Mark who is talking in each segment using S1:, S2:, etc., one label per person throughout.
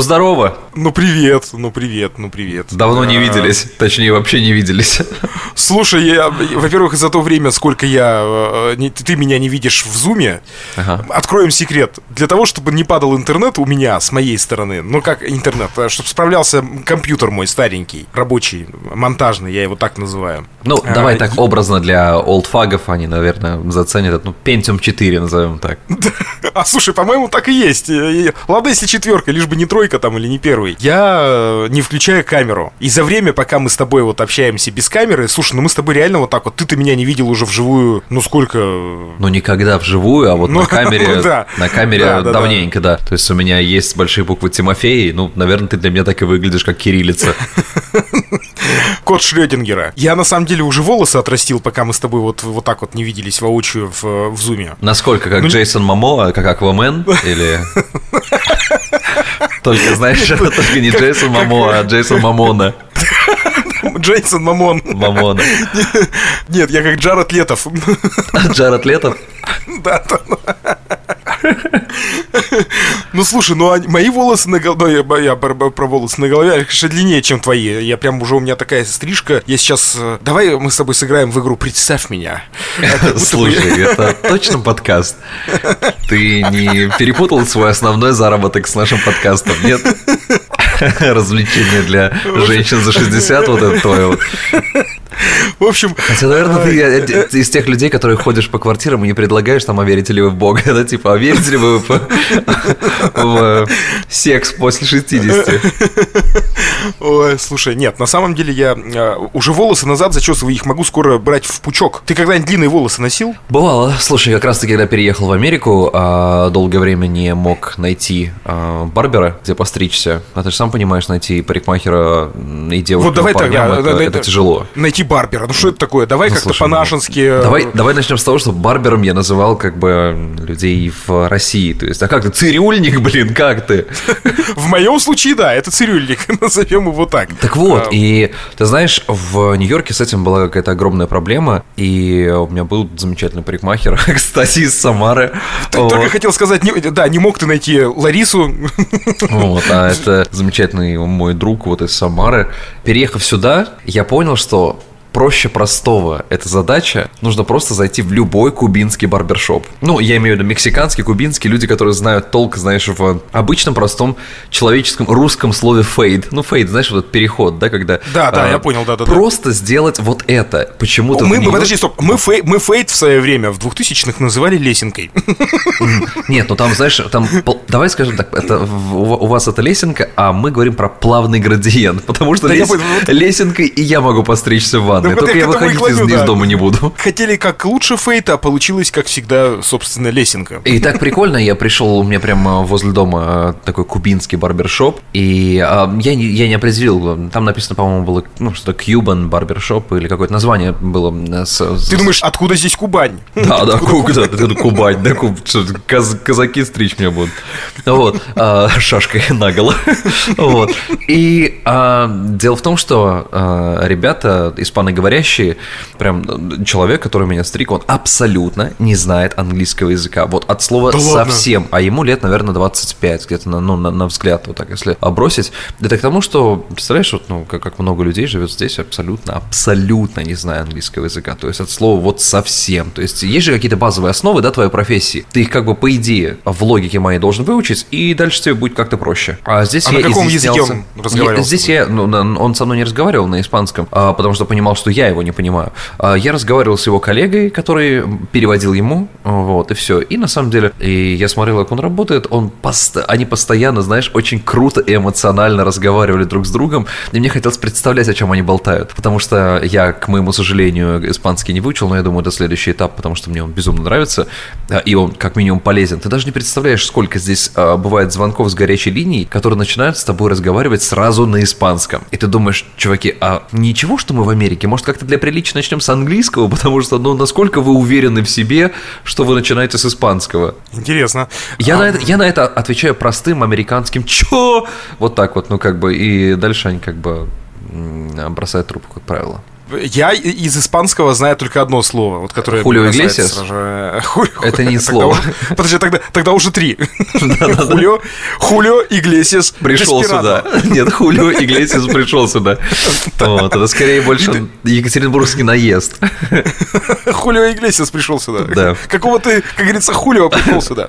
S1: Ну, здорово.
S2: Ну, привет, ну, привет, ну, привет.
S1: Давно не виделись, точнее, вообще не виделись.
S2: Слушай, я, во-первых, за то время, сколько я, э, ты меня не видишь в зуме,
S1: Ага.
S2: откроем секрет. Для того, чтобы не падал интернет у меня, с моей стороны, ну, как интернет, чтобы справлялся компьютер мой старенький, рабочий, монтажный, я его так называю.
S1: Ну,
S2: А,
S1: давай так образно для олдфагов, они, наверное, заценят ну, Pentium 4 назовем так.
S2: А слушай, по-моему, так и есть. Э, э, Ладно, если четверка, лишь бы не тройка там или не первый. Я э, не включаю камеру. И за время, пока мы с тобой вот общаемся без камеры, слушай, ну мы с тобой реально вот так вот, ты-то меня не видел уже вживую, ну сколько...
S1: Ну, никогда вживую, а вот
S2: Ну,
S1: на камере,
S2: ну да.
S1: на камере
S2: Да, да, да.
S1: давненько, да. То есть у меня есть большие буквы Тимофей, ну, наверное, ты для меня так и выглядишь, как кириллица.
S2: Кот Шрёдингера. Я на самом деле уже волосы отрастил, пока мы с тобой вот, вот так вот не виделись воочию в, в зуме.
S1: Насколько,
S2: Ну,
S1: как Джейсон Мамо, как Аквамен, или... Только, знаешь, только не Джейсон Мамо, а Джейсон Мамона.
S2: Джейсон Мамон.
S1: Мамона.
S2: Нет, я как Джаред Летов.
S1: Джаред Лето?
S2: Да, да. Ну слушай, ну мои волосы на голове, я, я про, волосы на голове, конечно, длиннее, чем твои. Я прям уже у меня такая стрижка. Я сейчас. э, Давай мы с тобой сыграем в игру Представь меня.
S1: Слушай, это точно подкаст? Ты не перепутал свой основной заработок с нашим подкастом, нет? Развлечение для женщин за 60, вот это твое вот.
S2: В общем,
S1: Хотя, наверное, ты э, э, из тех людей, которые ходишь по квартирам и не предлагаешь там, а верите ли вы в Бога, да, типа, а верите ли вы в, э, секс после 60?
S2: ой, слушай, нет, на самом деле я э, уже волосы назад зачесываю, их могу скоро брать в пучок. Ты когда-нибудь длинные волосы носил?
S1: Бывало. Слушай, как раз-таки, когда переехал в Америку, а, долгое время не мог найти а, барбера, где постричься. А ты же сам понимаешь, найти парикмахера и девушку
S2: Вот давай
S1: парням,
S2: да,
S1: это, тяжело.
S2: Найти барбера. Ну что это такое? Давай
S1: Ну,
S2: как-то
S1: ну,
S2: по-нашенски. э,
S1: Давай, давай начнем с того, что барбером я называл как бы людей в России. То есть, а как ты, цирюльник, блин, как ты?
S2: В моем случае, да, это цирюльник, назовем его так.
S1: Так вот,
S2: А,
S1: и ты знаешь, в Нью-Йорке с этим была какая-то огромная проблема, и у меня был замечательный парикмахер, кстати, из Самары.
S2: Только хотел сказать, да, не мог ты найти Ларису.
S1: Вот, а это замечательный мой друг вот из Самары. Переехав сюда, я понял, что проще простого эта задача. Нужно просто зайти в любой кубинский барбершоп. Ну, я имею в виду мексиканский, кубинский, люди, которые знают толк, знаешь, в обычном, простом, человеческом, русском слове фейд. Ну, фейд, знаешь, вот этот переход, да, когда...
S2: Да, да,
S1: а,
S2: я понял, да-да-да.
S1: Просто сделать вот это. Почему-то...
S2: Мы,
S1: Нью-Йорке-
S2: подожди, стоп, мы, фей- мы фейт в свое время в 2000-х называли лесенкой.
S1: Нет, ну там, знаешь, там, давай скажем так, это, у вас это лесенка, а мы говорим про плавный градиент, потому что
S2: Да
S1: лес-
S2: понял, вот-
S1: лесенкой и я могу постричься в ванной,
S2: Да вот
S1: только
S2: я
S1: выходить из, дома не буду.
S2: Хотели как лучше фейта, а получилось, как всегда, собственно, лесенка.
S1: И так прикольно, я пришел, у меня прямо возле дома э, такой кубинский барбершоп, и а, я, не, я не определил, там написано, по-моему, было, ну, что-то Cuban барбершоп или какое-то название было. э, с-
S2: Ты думаешь, откуда здесь Кубань?
S1: Да, да, ку- да, да, Кубань, да, казаки стричь меня будут. Вот, шашкой наголо. Вот. И дело в том, что ребята, испаноговорящие, прям э, человек, который меня стриг, он абсолютно не знает английского языка. Вот от слова
S2: Да ладно?
S1: совсем. А ему лет, наверное, 25, где-то на, ну, на, на взгляд, вот так, если бросить. Это к тому, что, представляешь, вот, ну, как, как много людей живет здесь абсолютно, абсолютно не зная английского языка. То есть от слова вот совсем. То есть есть же какие-то базовые основы, да, твоей профессии. Ты их как бы по идее в логике моей должен выучить, и дальше тебе будет как-то проще. А здесь
S2: А
S1: я
S2: на каком языке он разговаривал
S1: Я- Здесь я, ну, он со мной не разговаривал на испанском, а, потому что понимал, что я его не понимаю. А, Я разговаривал с его коллегой, который переводил ему, вот, и все. И на самом деле, и я смотрел, как он работает, он пост- они постоянно, знаешь, очень круто и эмоционально разговаривали друг с другом, и мне хотелось представлять, о чем они болтают, потому что я, к моему сожалению, испанский не выучил, но я думаю, это следующий этап, потому что мне он безумно нравится, а, и он как минимум полезен. Ты даже не представляешь, сколько здесь а, бывает звонков с горячей линией, которые начинают с тобой разговаривать сразу на испанском. И ты думаешь, чуваки, а ничего, что мы в Америке? Может, как-то для приличия начнем с английского? Потому что, ну, насколько вы уверены в себе, что вы начинаете с испанского?
S2: Интересно.
S1: Я,
S2: А,
S1: на это, я на это отвечаю простым американским «Чё?». Вот так вот, ну, как бы, и дальше они как бы бросают трубку, как правило.
S2: Я из испанского знаю только одно слово, вот которое...
S1: Хулио Иглесиас? Это не слово.
S2: Подожди, тогда, тогда уже три. Хулио, Хулио Иглесиас
S1: Пришел сюда. Нет, Хулио Иглесиас пришел сюда. Вот, это скорее больше екатеринбургский наезд.
S2: Хулио Иглесиас пришел сюда.
S1: Да.
S2: Какого ты, как говорится, Хулио пришел сюда.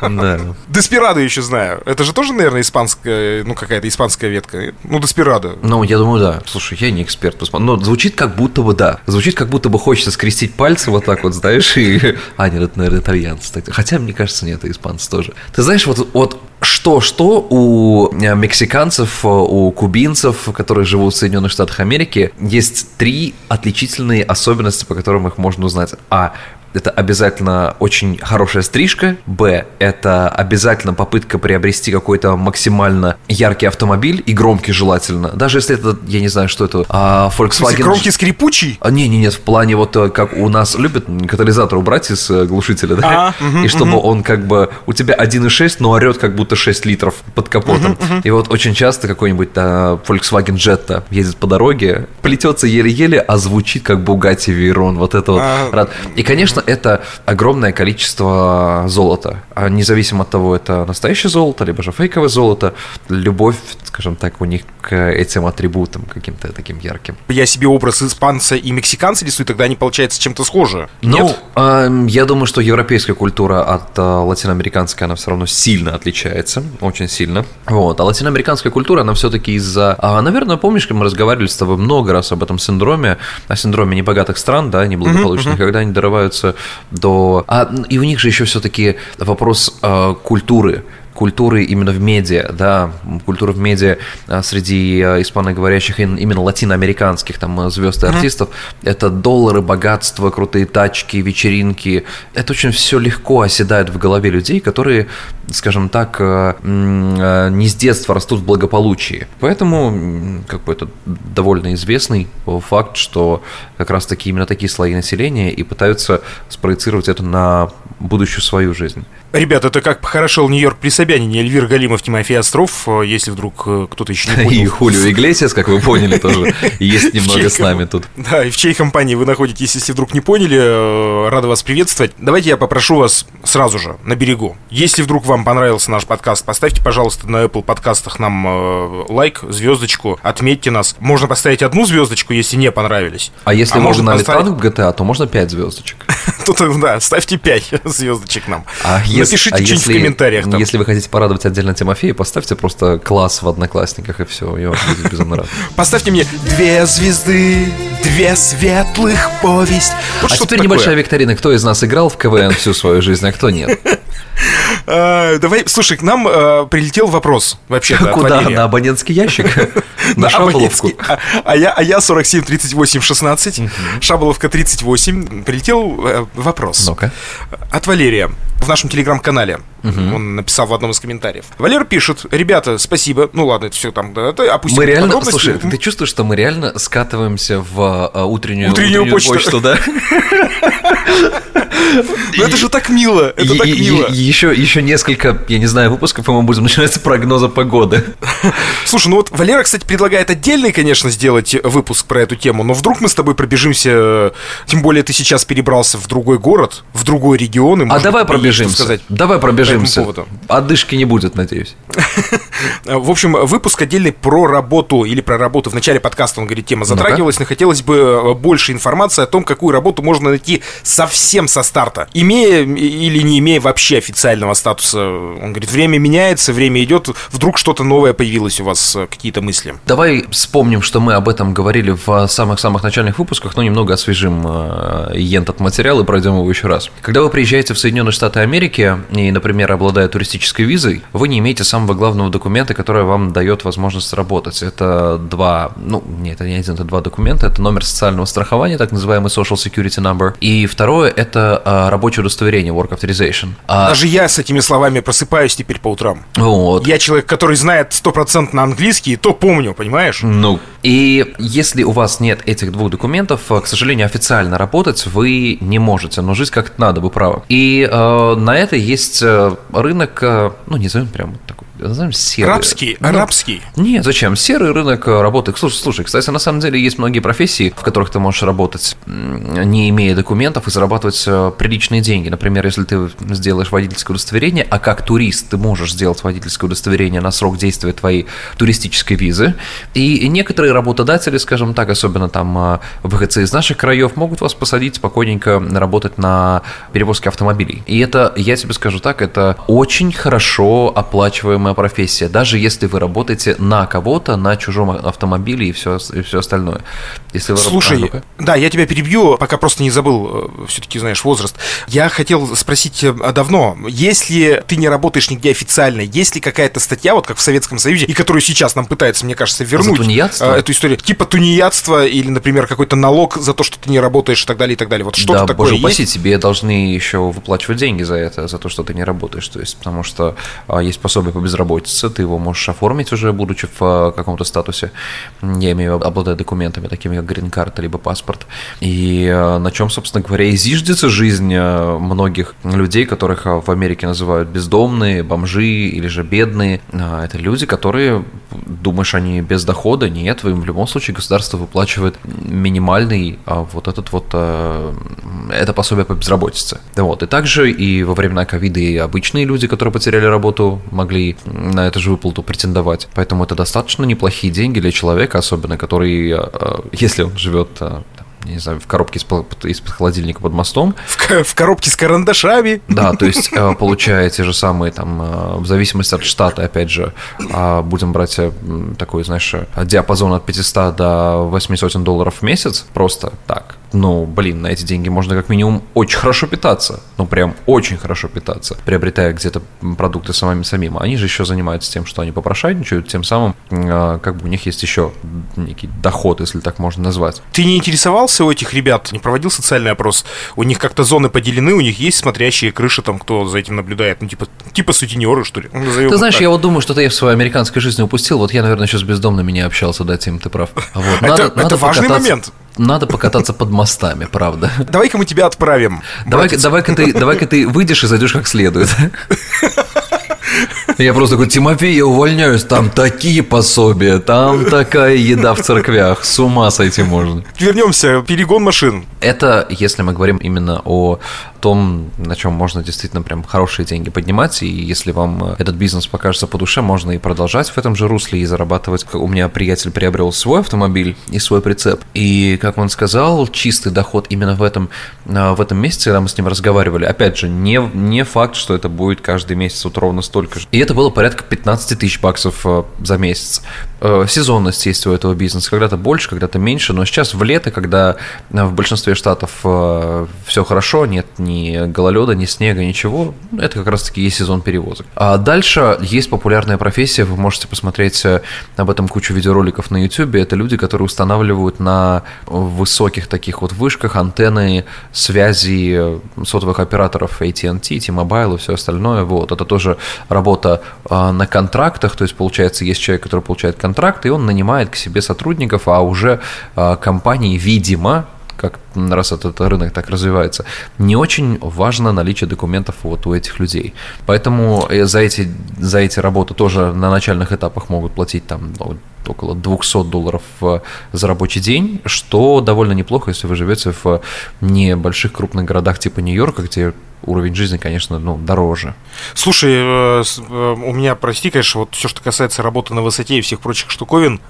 S2: Да. Деспирадо еще знаю. Это же тоже, наверное, испанская, ну, какая-то испанская ветка. Ну, Деспирадо.
S1: Ну, я думаю, да. Слушай, я не эксперт Но звучит как будто бы да. Звучит как будто бы хочется скрестить пальцы вот так вот, знаешь, и... А, нет, это, наверное, итальянцы. Хотя, мне кажется, нет, это испанцы тоже. Ты знаешь, вот, вот что-что у э, мексиканцев, э, у кубинцев, которые живут в Соединенных Штатах Америки, есть три отличительные особенности, по которым их можно узнать. А это обязательно очень хорошая стрижка, б, это обязательно попытка приобрести какой-то максимально яркий автомобиль и громкий желательно, даже если это, я не знаю, что это, а, Volkswagen...
S2: Громкий скрипучий?
S1: А, не, не, нет, в плане вот э, как у нас любят катализатор убрать из э, глушителя, да, а, угу, и чтобы угу. он как бы, у тебя 1,6, но орет как будто 6 литров под капотом. Угу, угу. И вот очень часто какой-нибудь а, Volkswagen Jetta едет по дороге, плетется еле-еле, а звучит как Bugatti Veyron, вот это вот. А, и, конечно, это огромное количество золота. А независимо от того, это настоящее золото, либо же фейковое золото, любовь, скажем так, у них к этим атрибутам каким-то таким ярким.
S2: Я себе образ испанца и мексиканца рисую, тогда они, получается, чем-то схожи.
S1: Ну? Э, я думаю, что европейская культура от э, латиноамериканской, она все равно сильно отличается, очень сильно. Вот. А латиноамериканская культура, она все-таки из-за... А, наверное, помнишь, мы разговаривали с тобой много раз об этом синдроме, о синдроме небогатых стран, да, неблагополучных, uh-huh, uh-huh. когда они дорываются до... А, и у них же еще все-таки вопрос э, культуры культуры именно в медиа, да, культура в медиа а, среди а, испаноговорящих, именно латиноамериканских там а, звезд и артистов, mm-hmm. это доллары, богатство, крутые тачки, вечеринки. Это очень все легко оседает в голове людей, которые, скажем так, не с детства растут в благополучии. Поэтому, как бы это довольно известный факт, что как раз таки именно такие слои населения и пытаются спроецировать это на будущую свою жизнь.
S2: Ребят, это как похорошел Нью-Йорк при Собянине, Эльвир Галимов, Тимофей Остров, э, если вдруг э, кто-то еще не понял.
S1: И Хулио Иглесиас, как вы поняли, тоже есть немного с нами тут.
S2: Да, и в чьей компании вы находитесь, если вдруг не поняли, э, рада вас приветствовать. Давайте я попрошу вас сразу же, на берегу. Если вдруг вам понравился наш подкаст, поставьте, пожалуйста, на Apple подкастах нам лайк, звездочку, отметьте нас. Можно поставить одну звездочку, если не понравились.
S1: А если а можно поставить... в GTA, то можно 5 звездочек.
S2: Тут, да, ставьте 5 звездочек нам. А Напишите а что-нибудь в комментариях. Там.
S1: Если вы хотите порадовать отдельно Тимофея, поставьте просто класс в Одноклассниках, и все, и он будет безумно рад.
S2: Поставьте мне две звезды, две светлых повесть.
S1: Вот а теперь такое. небольшая викторина. Кто из нас играл в КВН всю свою жизнь, а кто нет?
S2: А, давай, слушай, к нам а, прилетел вопрос вообще
S1: Куда? На абонентский ящик?
S2: На шаболовку? А, я, а я 47 38 16, шаболовка 38. Прилетел э, вопрос.
S1: Ну-ка.
S2: От Валерия в нашем телеграм-канале. Угу. Он написал в одном из комментариев. Валер пишет, ребята, спасибо. Ну ладно, это все там, да, это опустим
S1: Мы реально, слушай, ты чувствуешь, что мы реально скатываемся в а, утреннюю,
S2: утреннюю, утреннюю почту. почту,
S1: да?
S2: Ну это же так мило, это так мило.
S1: Еще, еще несколько, я не знаю, выпусков, по-моему, будем начинать с прогноза погоды.
S2: Слушай, ну вот Валера, кстати, предлагает отдельный, конечно, сделать выпуск про эту тему, но вдруг мы с тобой пробежимся, тем более ты сейчас перебрался в другой город, в другой регион.
S1: И, а давай пробежимся. Сказать давай пробежимся. Отдышки не будет, надеюсь.
S2: В общем, выпуск отдельный про работу или про работу. В начале подкаста, он говорит, тема затрагивалась, но хотелось бы э, больше информации о том, какую работу можно найти совсем со старта. Имея или не имея вообще официального статуса. Он говорит, время меняется, время идет, вдруг что-то новое появилось у вас, э, какие-то мысли.
S1: Давай вспомним, что мы об этом говорили в самых-самых начальных выпусках, но немного освежим э, этот материал и пройдем его еще раз. Когда вы приезжаете в Соединенные Штаты Америки и, например, обладая туристической визой, вы не имеете самого главного документа, который вам дает возможность работать. Это два, ну, нет, это не один, это два документа. Это номер социального страхования, так называемый Social Security Number. И второе – это а, рабочее удостоверение, Work Authorization.
S2: А... Даже я с этими словами просыпаюсь теперь по утрам.
S1: Вот.
S2: Я человек, который знает стопроцентно английский, то помню, понимаешь?
S1: Ну, и если у вас нет этих двух документов, к сожалению, официально работать вы не можете, но жить как-то надо, вы правы. И э, на это есть э, рынок, э, ну, не назовем прям такой назовем серый.
S2: Рабский, ну, арабский.
S1: Нет, зачем? Серый рынок работы. Слушай, слушай, кстати, на самом деле есть многие профессии, в которых ты можешь работать, не имея документов, и зарабатывать э, приличные деньги. Например, если ты сделаешь водительское удостоверение, а как турист ты можешь сделать водительское удостоверение на срок действия твоей туристической визы. И некоторые работодатели, скажем так, особенно там э, выходцы из наших краев, могут вас посадить спокойненько работать на перевозке автомобилей. И это, я тебе скажу так, это очень хорошо оплачиваемая профессия, даже если вы работаете на кого-то, на чужом автомобиле и все, и все остальное. Если вы
S2: Слушай, а, да, я тебя перебью, пока просто не забыл, э, все-таки знаешь возраст. Я хотел спросить э, давно, если ты не работаешь нигде официально, есть ли какая-то статья, вот как в Советском Союзе, и которую сейчас нам пытаются, мне кажется, вернуть
S1: За
S2: эту историю, типа тунеядство или, например, какой-то налог за то, что ты не работаешь и так далее, и так далее. Вот что-то
S1: да,
S2: такое
S1: боже
S2: есть?
S1: упаси, тебе должны еще выплачивать деньги за это, за то, что ты не работаешь, то есть, потому что а, есть пособие по безработице, ты его можешь оформить уже, будучи в а, каком-то статусе, я имею обладая документами, такими как грин-карта, либо паспорт, и а, на чем, собственно говоря, и зиждется жизнь а, многих людей, которых в Америке называют бездомные, бомжи или же бедные, а, это люди, которые, думаешь, они без дохода, нет, в любом случае государство выплачивает минимальный вот этот вот, это пособие по безработице. Вот, и также и во времена ковида и обычные люди, которые потеряли работу, могли на эту же выплату претендовать. Поэтому это достаточно неплохие деньги для человека, особенно который, а, если он живет а, не знаю, в коробке из-под холодильника под мостом.
S2: В, в коробке с карандашами.
S1: Да, то есть э, получая те же самые, там, э, в зависимости от штата, опять же, а, будем брать э, такой, знаешь, диапазон от 500 до 800 долларов в месяц, просто так. Ну, блин, на эти деньги можно как минимум очень хорошо питаться. Ну, прям очень хорошо питаться, приобретая где-то продукты самими самим. Они же еще занимаются тем, что они попрошайничают, тем самым как бы у них есть еще некий доход, если так можно назвать.
S2: Ты не интересовался у этих ребят, не проводил социальный опрос? У них как-то зоны поделены, у них есть смотрящие крыши, там, кто за этим наблюдает, ну, типа, типа сутенеры, что ли?
S1: Назовем ты знаешь, так. я вот думаю, что-то я в своей американской жизни упустил, вот я, наверное, еще с бездомными не общался, да, Тим, ты прав. Вот.
S2: Надо, это, надо это важный момент.
S1: Надо покататься под мостами, правда.
S2: Давай-ка мы тебя отправим.
S1: Давай-ка давай ты, давай ты выйдешь и зайдешь как следует. Я просто такой, Тимофей, я увольняюсь, там такие пособия, там такая еда в церквях, с ума сойти можно.
S2: Вернемся, перегон машин.
S1: Это, если мы говорим именно о том, на чем можно действительно прям хорошие деньги поднимать, и если вам этот бизнес покажется по душе, можно и продолжать в этом же русле и зарабатывать. У меня приятель приобрел свой автомобиль и свой прицеп, и, как он сказал, чистый доход именно в этом, в этом месяце, когда мы с ним разговаривали, опять же, не, не факт, что это будет каждый месяц вот ровно столько же. И это было порядка 15 тысяч баксов э, за месяц. Э, сезонность есть у этого бизнеса, когда-то больше, когда-то меньше, но сейчас в лето, когда э, в большинстве штатов все хорошо, нет ни гололеда, ни снега, ничего, это как раз-таки есть сезон перевозок. А дальше есть популярная профессия, вы можете посмотреть об этом кучу видеороликов на YouTube, это люди, которые устанавливают на высоких таких вот вышках антенны связи сотовых операторов AT&T, T-Mobile и все остальное, вот, это тоже работа на контрактах, то есть, получается, есть человек, который получает контракт, и он нанимает к себе сотрудников, а уже а, компании, видимо, как раз этот рынок так развивается, не очень важно наличие документов вот у этих людей. Поэтому э, за эти, за эти работы тоже на начальных этапах могут платить там ну, около 200 долларов за рабочий день, что довольно неплохо, если вы живете в небольших крупных городах типа Нью-Йорка, где уровень жизни, конечно, ну, дороже.
S2: Слушай, э, э, у меня, прости, конечно, вот все, что касается работы на высоте и всех прочих штуковин,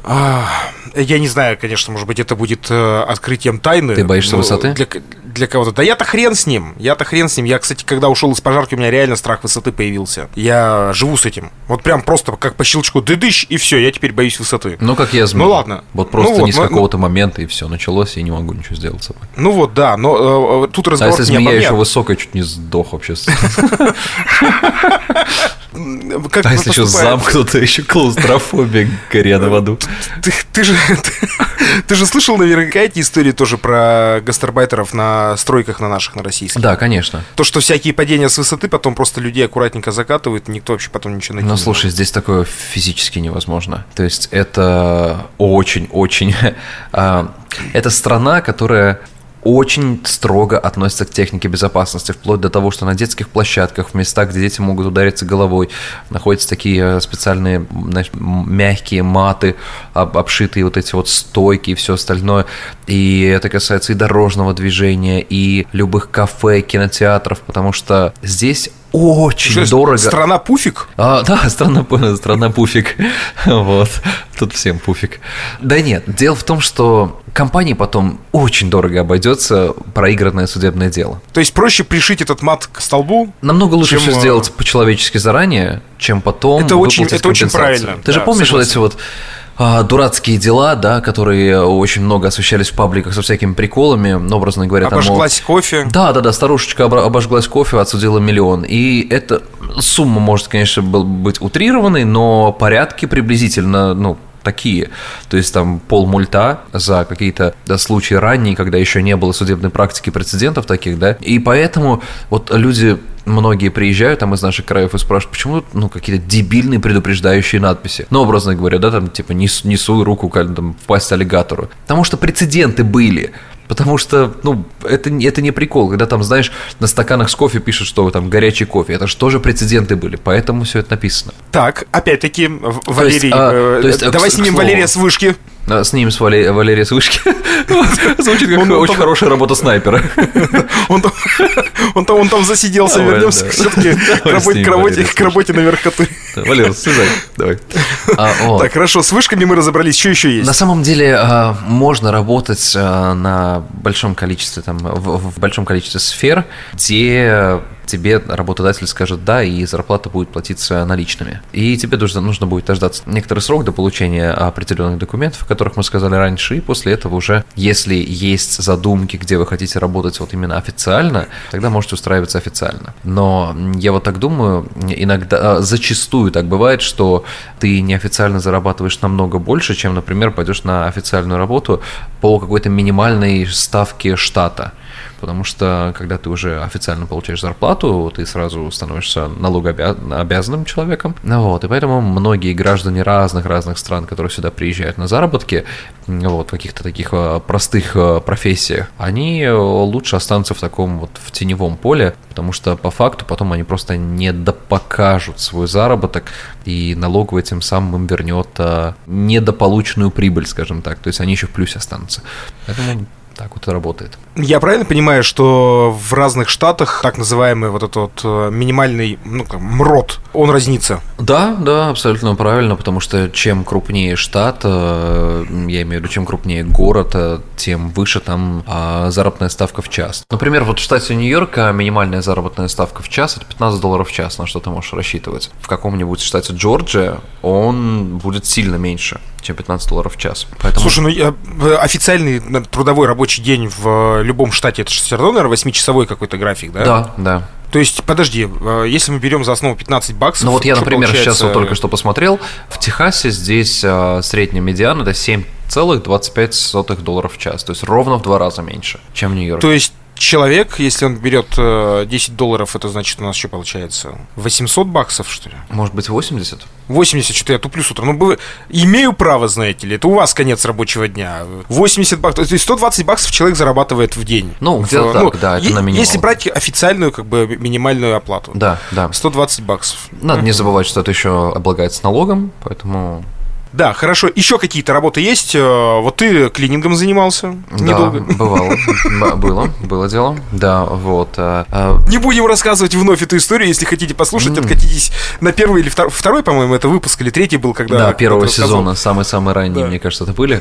S2: я не знаю, конечно, может быть, это будет э, открытием тайны.
S1: Ты боишься высоты?
S2: Для, для кого-то. Да я-то хрен с ним. Я-то хрен с ним. Я, кстати, когда ушел из пожарки, у меня реально страх высоты появился. Я живу с этим. Вот прям просто как по щелчку дыдыщ, и все, я теперь боюсь высоты.
S1: Ну, как я змею.
S2: Ну, ладно.
S1: Вот просто ну, вот, не с ну, какого-то ну... момента, и все, началось, и не могу ничего сделать с собой.
S2: Ну вот, да, но э, тут разговор
S1: а если змея еще высокая, чуть не сдох вообще.
S2: Как
S1: а если еще замкнуто, еще клаустрофобия, горя в аду.
S2: Ты, ты, же, ты, ты же слышал наверняка эти истории тоже про гастарбайтеров на стройках на наших, на российских?
S1: Да, конечно.
S2: То, что всякие падения с высоты, потом просто людей аккуратненько закатывают, никто вообще потом ничего не
S1: Ну, слушай, здесь такое физически невозможно. То есть это очень-очень... А, это страна, которая очень строго относятся к технике безопасности, вплоть до того, что на детских площадках, в местах, где дети могут удариться головой, находятся такие э, специальные знаешь, мягкие маты, обшитые вот эти вот стойки и все остальное. И это касается и дорожного движения, и любых кафе, кинотеатров, потому что здесь очень
S2: Что,
S1: дорого.
S2: Страна пуфик?
S1: А, да, страна, страна пуфик. Вот. Тут всем пуфик. Да нет, дело в том, что компании потом очень дорого обойдется проигранное судебное дело.
S2: То есть проще пришить этот мат к столбу?
S1: Намного лучше чем... все э, сделать по-человечески заранее, чем потом
S2: Это очень, это очень правильно.
S1: Ты да, же помнишь согласен. вот эти вот а, дурацкие дела, да, которые очень много освещались в пабликах со всякими приколами, ну, образно говоря.
S2: Обожглась там, кофе.
S1: Да, да, да, старушечка обожглась кофе, отсудила миллион. И эта сумма может, конечно, быть утрированной, но порядки приблизительно, ну, такие. То есть там пол мульта за какие-то да, случаи ранние, когда еще не было судебной практики прецедентов таких, да. И поэтому вот люди многие приезжают там из наших краев и спрашивают, почему ну, какие-то дебильные предупреждающие надписи. Ну, образно говоря, да, там, типа, не, не суй руку там, в пасть аллигатору. Потому что прецеденты были. Потому что, ну, это, это не прикол, когда там, знаешь, на стаканах с кофе пишут, что там горячий кофе. Это же тоже прецеденты были, поэтому все это написано.
S2: Так, опять-таки, Валерий, то есть, а, то есть, э, давай снимем Валерия с вышки.
S1: А, с ним с Валерия, Валерия с вышки. Звучит как очень хорошая работа снайпера.
S2: Он там, он там засиделся, вернемся все-таки к работе на верхотуре.
S1: Валер, слезай, давай.
S2: А, так, хорошо, с вышками мы разобрались, что еще есть?
S1: На самом деле можно работать на большом количестве, там, в большом количестве сфер, где тебе работодатель скажет «да», и зарплата будет платиться наличными. И тебе нужно, нужно будет дождаться некоторый срок до получения определенных документов, о которых мы сказали раньше, и после этого уже, если есть задумки, где вы хотите работать вот именно официально, тогда можете устраиваться официально. Но я вот так думаю, иногда, а, зачастую так бывает, что ты неофициально зарабатываешь намного больше, чем, например, пойдешь на официальную работу по какой-то минимальной ставке штата потому что когда ты уже официально получаешь зарплату, ты сразу становишься налогообязанным человеком. Вот, и поэтому многие граждане разных-разных стран, которые сюда приезжают на заработки, вот, в каких-то таких э, простых э, профессиях, они э, лучше останутся в таком вот в теневом поле, потому что по факту потом они просто не допокажут свой заработок, и налоговый тем самым им вернет недополученную прибыль, скажем так, то есть они еще в плюсе останутся. Поэтому так вот и работает.
S2: Я правильно понимаю, что в разных штатах так называемый вот этот вот э, минимальный ну, как, МРОТ, он разнится?
S1: Да, да, абсолютно правильно, потому что чем крупнее штат, э, я имею в виду, чем крупнее город, э, тем выше там а, заработная ставка в час. Например, вот в штате Нью-Йорка минимальная заработная ставка в час – это 15 долларов в час, на что ты можешь рассчитывать. В каком-нибудь штате Джорджия он будет сильно меньше, чем 15 долларов в час.
S2: Поэтому... Слушай, ну я, официальный трудовой рабочий рабочий день в любом штате, это же все равно, наверное, 8-часовой какой-то график, да?
S1: Да, да.
S2: То есть, подожди, э, если мы берем за основу 15 баксов...
S1: Ну вот я, например, получается... сейчас вот только что посмотрел, в Техасе здесь э, средняя медиана это 7,25 долларов в час, то есть ровно в два раза меньше, чем в Нью-Йорке.
S2: То есть человек, если он берет 10 э, долларов, это значит у нас что получается? 800 баксов, что ли?
S1: Может быть, 80?
S2: 80, что я туплю с утра. Ну, имею право, знаете ли, это у вас конец рабочего дня. 80 баксов, то есть 120 баксов человек зарабатывает в день.
S1: Ну, где-то так, ну, да, это на минимум.
S2: Если брать официальную, как бы, минимальную оплату.
S1: Да, да.
S2: 120 баксов.
S1: Надо не забывать, что это еще облагается налогом, поэтому
S2: да, хорошо. Еще какие-то работы есть? Э, вот ты клинингом занимался
S1: да, недолго. бывало. Было, было дело. Да, вот. Э,
S2: э. Не будем рассказывать вновь эту историю. Если хотите послушать, откатитесь на первый или второй, второй, по-моему, это выпуск, или третий был, когда...
S1: Да, первого сезона, самый-самый ранний, мне кажется, это были.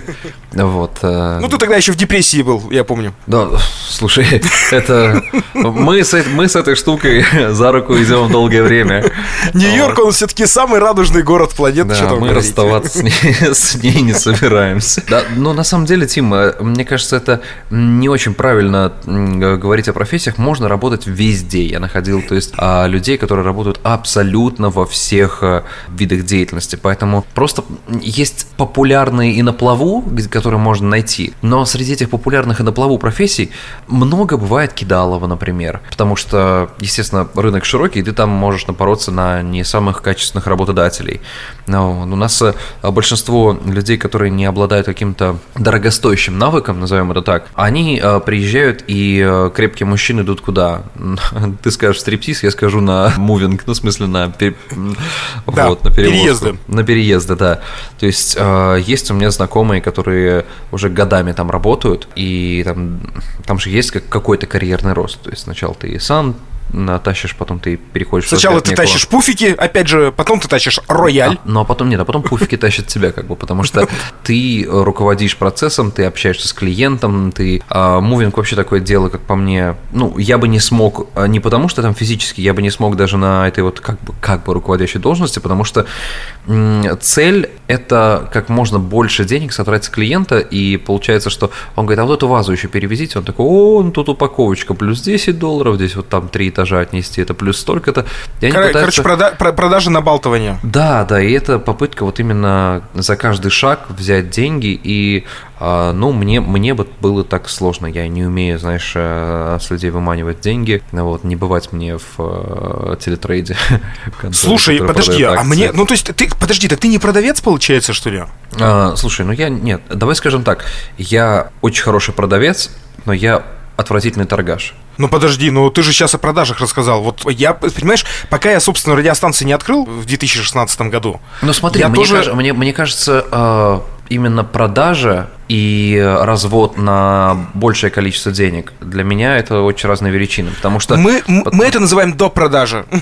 S1: Вот.
S2: Ну, ты тогда еще в депрессии был, я помню.
S1: Да, слушай, это... Мы с, мы с этой штукой за руку идем долгое время.
S2: Нью-Йорк, он все-таки самый радужный город планеты.
S1: Да, мы расставаться с ней, не собираемся. Да, но на самом деле, Тим, э, мне кажется, это не очень правильно говорить о профессиях. Можно работать везде. Я находил, то есть, а, людей, которые работают абсолютно во всех э, видах деятельности. Поэтому просто есть популярные и на плаву, которые можно найти. Но среди этих популярных и на плаву профессий много бывает кидалово, например, потому что, естественно, рынок широкий, и ты там можешь напороться на не самых качественных работодателей. Но у нас э, большинство людей, которые не обладают каким-то дорогостоящим навыком, назовем это так, они э, приезжают, и э, крепкие мужчины идут куда? Ты скажешь стриптиз, я скажу на мувинг, ну, в смысле, на, пер...
S2: да, вот, на переезды.
S1: На переезды, да. То есть есть у меня знакомые, которые уже годами там работают, и там, там же есть какой-то карьерный рост. То есть сначала ты сам натащишь, потом ты переходишь
S2: Сначала ты тащишь пуфики, опять же, потом ты тащишь рояль.
S1: А, ну а потом нет, а потом пуфики тащат тебя, как бы, потому что ты руководишь процессом, ты общаешься с клиентом, ты а, мувинг вообще такое дело, как по мне. Ну, я бы не смог, а, не потому что там физически, я бы не смог даже на этой вот как бы, как бы руководящей должности, потому что цель это как можно больше денег сотрать с клиента, и получается, что он говорит, а вот эту вазу еще перевезите, он такой, о, ну тут упаковочка плюс 10 долларов, здесь вот там 3 этажа отнести, это плюс столько-то.
S2: Кор- пытаются... Короче, прода- продажи на балтывание.
S1: Да, да, и это попытка вот именно за каждый шаг взять деньги и а, ну, мне, мне бы было так сложно. Я не умею, знаешь, э, с людей выманивать деньги. Вот, не бывать мне в э, телетрейде.
S2: Слушай, подожди, а мне... Ну, то есть, ты, подожди, так ты не продавец, получается, что ли?
S1: А, слушай, ну я... Нет, давай скажем так. Я очень хороший продавец, но я отвратительный торгаш.
S2: Ну подожди, ну ты же сейчас о продажах рассказал. Вот я, понимаешь, пока я, собственно, радиостанции не открыл в 2016 году.
S1: Ну смотри, мне, тоже... кажется, мне, мне кажется, э, именно продажа и развод на большее количество денег. Для меня это очень разные величины, потому что...
S2: Мы, мы это называем доп. продажа.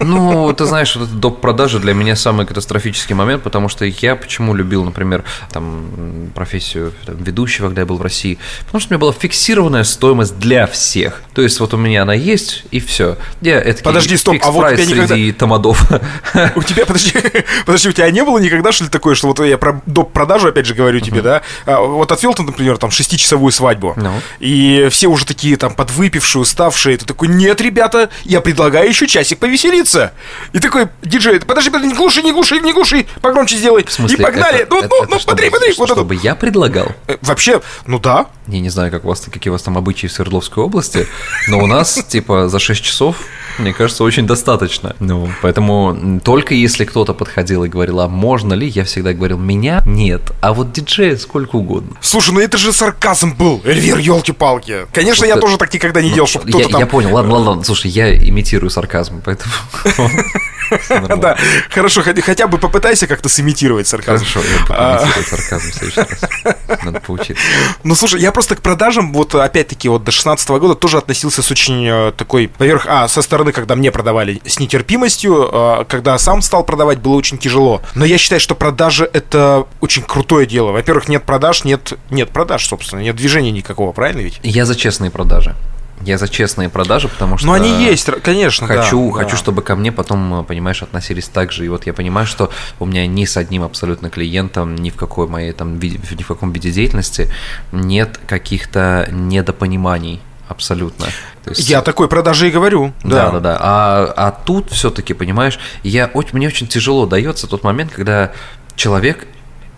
S1: Ну, ты знаешь, вот доп. продажа для меня самый катастрофический момент, потому что я почему любил, например, там, профессию там, ведущего, когда я был в России, потому что у меня была фиксированная стоимость для всех. То есть вот у меня она есть, и все. Я, это
S2: подожди, стоп,
S1: а вот у тебя никогда... среди тамадов.
S2: У тебя, подожди, подожди, у тебя не было никогда, что ли, такое, что вот я про доп. продажу, опять же, говорю тебе, да, а вот отвел ты, например, там, шестичасовую свадьбу. Ну. и все уже такие там подвыпившие, уставшие, ты такой, нет, ребята, я предлагаю еще часик повеселиться. И такой, диджей, подожди, подожди, не глуши, не глуши, не глуши, погромче сделай. В смысле, и погнали,
S1: это, ну, это, ну, это ну, смотри, смотри. Вот чтобы это. я предлагал?
S2: Э, вообще, ну да.
S1: Я не знаю, как у вас, какие у вас там обычаи в Свердловской области, но у нас, типа, за 6 часов мне кажется, очень достаточно. Ну, поэтому только если кто-то подходил и говорил, а можно ли, я всегда говорил, меня нет, а вот диджея сколько угодно.
S2: Слушай, ну это же сарказм был, Эльвир, елки-палки. Конечно, я тоже так никогда не ну, делал, чтобы кто-то
S1: там... Я понял, ладно, ладно, ладно, слушай, я имитирую сарказм, поэтому...
S2: Да, хорошо, хотя бы попытайся как-то сымитировать сарказм.
S1: Хорошо, я а. сарказм в следующий раз. Надо поучиться.
S2: Ну, слушай, я просто к продажам, вот опять-таки, вот до 16 года тоже относился с очень э, такой, поверх, а, со стороны, когда мне продавали, с нетерпимостью, э, когда сам стал продавать, было очень тяжело. Но я считаю, что продажи это очень крутое дело. Во-первых, нет продаж, нет, нет продаж, собственно, нет движения никакого, правильно ведь?
S1: Я за честные продажи. Я за честные продажи, потому что...
S2: Ну, они есть, конечно,
S1: Хочу,
S2: да,
S1: хочу,
S2: да.
S1: чтобы ко мне потом, понимаешь, относились так же. И вот я понимаю, что у меня ни с одним абсолютно клиентом, ни в какой моей там, ни в каком виде деятельности нет каких-то недопониманий абсолютно.
S2: То есть... Я такой продажи и говорю.
S1: Да, да, да. да. А, а тут все-таки, понимаешь, я, мне очень тяжело дается тот момент, когда человек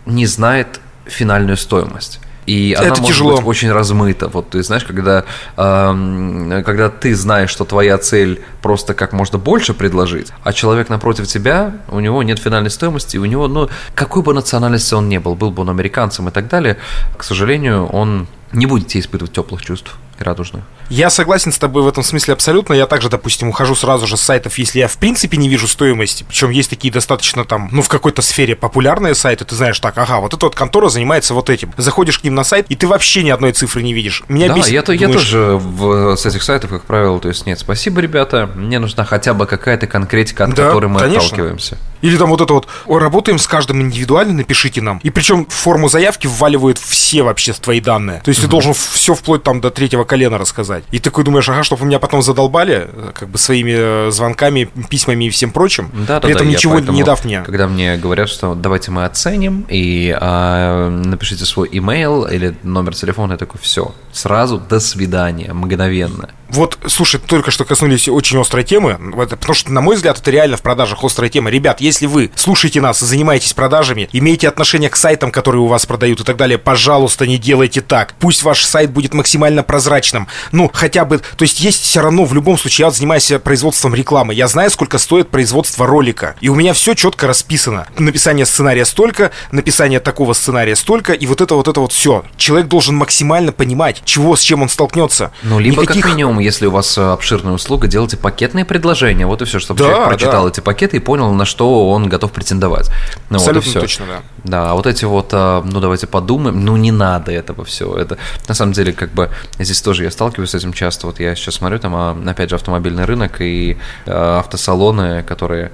S1: не знает финальную стоимость. И она может тяжело. быть очень размыта. Вот ты знаешь, когда, э, когда ты знаешь, что твоя цель просто как можно больше предложить, а человек напротив тебя, у него нет финальной стоимости, у него, ну, какой бы национальности он ни был, был бы он американцем и так далее, к сожалению, он не будете испытывать теплых чувств радужных.
S2: Я согласен с тобой в этом смысле абсолютно. Я также, допустим, ухожу сразу же с сайтов, если я в принципе не вижу стоимости. Причем есть такие достаточно там, ну, в какой-то сфере популярные сайты. Ты знаешь, так, ага, вот эта вот контора занимается вот этим. Заходишь к ним на сайт, и ты вообще ни одной цифры не видишь. Меня
S1: да,
S2: бесит.
S1: Я, думаешь... я тоже в, с этих сайтов, как правило, то есть нет, спасибо, ребята, мне нужна хотя бы какая-то конкретика, от да, которой мы конечно. отталкиваемся.
S2: Или там вот это вот, работаем с каждым индивидуально, напишите нам. И причем в форму заявки вваливают все вообще твои данные. То есть угу. ты должен все вплоть там до третьего колена рассказать. И такой думаешь, ага, чтобы вы меня потом задолбали, э, как бы своими э, звонками, письмами и всем прочим. Да, при да, этом да, ничего поэтому, не дав мне.
S1: Когда мне говорят, что давайте мы оценим и а, напишите свой имейл или номер телефона, я такой, все, сразу до свидания, мгновенно.
S2: Вот, слушай, только что коснулись очень острой темы, потому что, на мой взгляд, это реально в продажах острая тема. Ребят, если вы слушаете нас и занимаетесь продажами, имеете отношение к сайтам, которые у вас продают и так далее, пожалуйста, не делайте так. Пусть ваш сайт будет максимально прозрачным. Ну, хотя бы, то есть есть все равно, в любом случае, я вот занимаюсь производством рекламы. Я знаю, сколько стоит производство ролика. И у меня все четко расписано. Написание сценария столько, написание такого сценария столько, и вот это вот это вот все. Человек должен максимально понимать, чего, с чем он столкнется.
S1: Ну, либо Никаких... как минимум, если у вас э, обширная услуга, делайте пакетные предложения. Вот и все, чтобы
S2: да,
S1: человек прочитал да. эти пакеты и понял, на что он готов претендовать.
S2: Ну, Абсолютно вот точно, да.
S1: Да, а вот эти вот, э, ну давайте подумаем, ну не надо этого все. Это на самом деле как бы здесь тоже я сталкиваюсь с этим часто. Вот я сейчас смотрю там, а, опять же, автомобильный рынок и э, автосалоны, которые